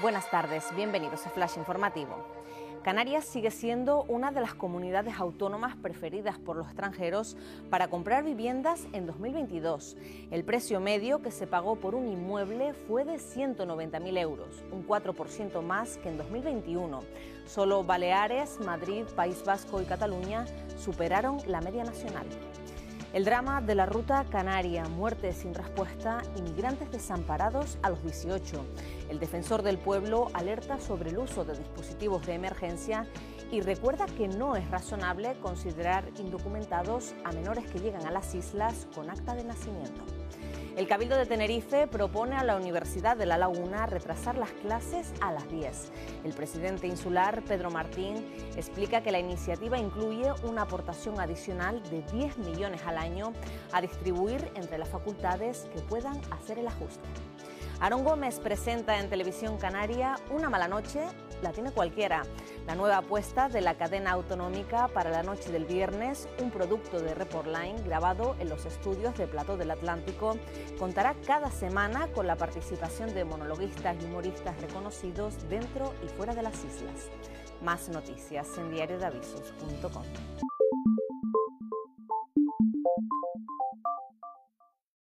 Buenas tardes, bienvenidos a Flash Informativo. Canarias sigue siendo una de las comunidades autónomas preferidas por los extranjeros para comprar viviendas en 2022. El precio medio que se pagó por un inmueble fue de 190.000 euros, un 4% más que en 2021. Solo Baleares, Madrid, País Vasco y Cataluña superaron la media nacional. El drama de la ruta canaria, muertes sin respuesta, inmigrantes desamparados a los 18. El defensor del pueblo alerta sobre el uso de dispositivos de emergencia y recuerda que no es razonable considerar indocumentados a menores que llegan a las islas con acta de nacimiento. El Cabildo de Tenerife propone a la Universidad de La Laguna retrasar las clases a las 10. El presidente insular, Pedro Martín, explica que la iniciativa incluye una aportación adicional de 10 millones al año a distribuir entre las facultades que puedan hacer el ajuste. Aaron Gómez presenta en Televisión Canaria Una mala noche, la tiene cualquiera. La nueva apuesta de la cadena autonómica para la noche del viernes, un producto de Report Line grabado en los estudios de Plató del Atlántico, contará cada semana con la participación de monologuistas y humoristas reconocidos dentro y fuera de las islas. Más noticias en diariodavisos.com.